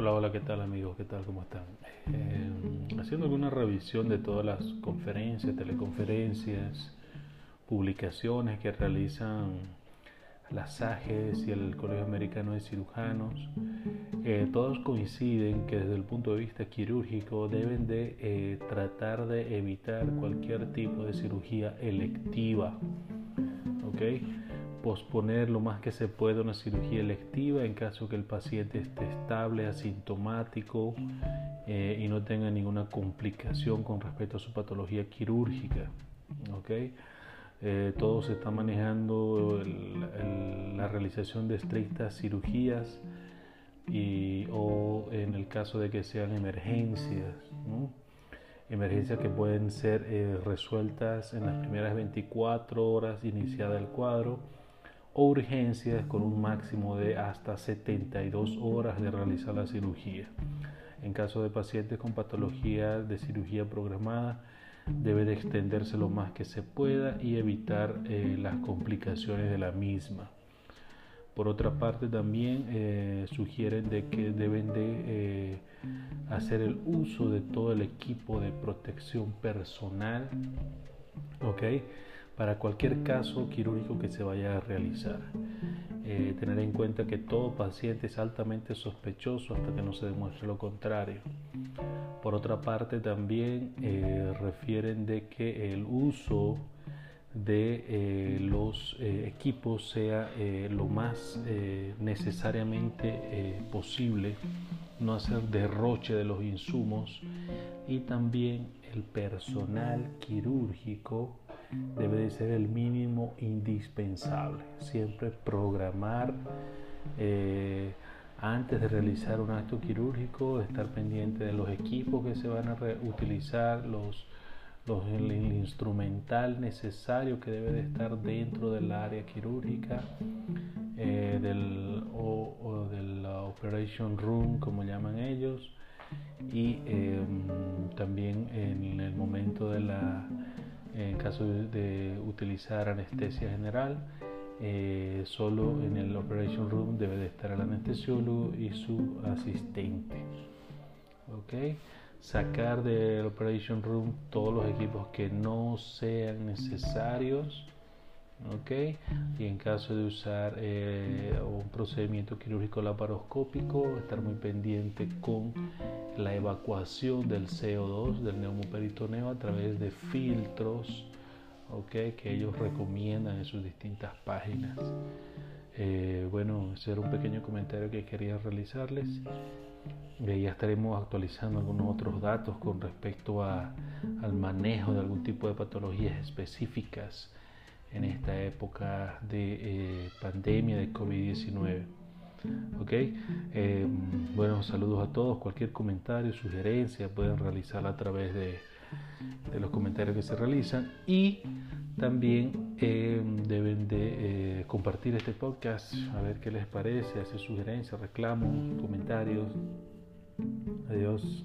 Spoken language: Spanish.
amigos? ¿Qué tal? ¿Cómo están? Eh, haciendo alguna revisión de todas las conferencias, teleconferencias, publicaciones que realizan las AGES y el Colegio Americano de Cirujanos, eh, todos coinciden que desde el punto de vista quirúrgico deben de eh, tratar de evitar cualquier tipo de cirugía electiva. ¿ok?, posponer lo más que se pueda una cirugía electiva en caso que el paciente esté estable, asintomático eh, y no tenga ninguna complicación con respecto a su patología quirúrgica. ¿okay? Eh, todo se está manejando la realización de estrictas cirugías y, o en el caso de que sean emergencias. emergencias que pueden ser eh, resueltas en las primeras 24 horas iniciada el cuadro urgencias con un máximo de hasta 72 horas de realizar la cirugía. En caso de pacientes con patología de cirugía programada, debe de extenderse lo más que se pueda y evitar eh, las complicaciones de la misma. Por otra parte, también eh, sugieren de que deben de eh, hacer el uso de todo el equipo de protección personal, ¿ok? Para cualquier caso quirúrgico que se vaya a realizar. Eh, tener en cuenta que todo paciente es altamente sospechoso hasta que no se demuestre lo contrario. Por otra parte, también eh, refieren de que el uso de eh, los equipos sea lo más necesariamente posible, no hacer derroche de los insumos y también el personal quirúrgico debe de ser el mínimo indispensable. Siempre programar eh, antes de realizar un acto quirúrgico, estar pendiente de los equipos que se van a utilizar, los, el, instrumental necesario que debe de estar dentro del área quirúrgica, eh, del, o, de operation room, como llaman ellos, y em, también en el momento de la en caso de, utilizar anestesia general, eh, solo en el operation room debe de estar el anestesiólogo y su asistente. ¿Ok? Sacar del operation room todos los equipos que no sean necesarios ¿ok? Y en caso de usar eh, un procedimiento quirúrgico laparoscópico, estar muy pendiente con la evacuación del CO2 del neumoperitoneo a través de filtros, ¿ok? Que ellos recomiendan en sus distintas páginas. Eh, bueno, ese era un pequeño comentario que quería realizarles. Eh, ya estaremos actualizando algunos otros datos con respecto a, al manejo de algún tipo de patologías específicas en esta época de eh, pandemia de COVID-19. Ok, eh, saludos a todos. Cualquier comentario, sugerencia pueden realizarla a través de, los comentarios que se realizan y también eh, deben de compartir este podcast a ver qué les parece, hacer sugerencias, reclamos, comentarios. Adiós.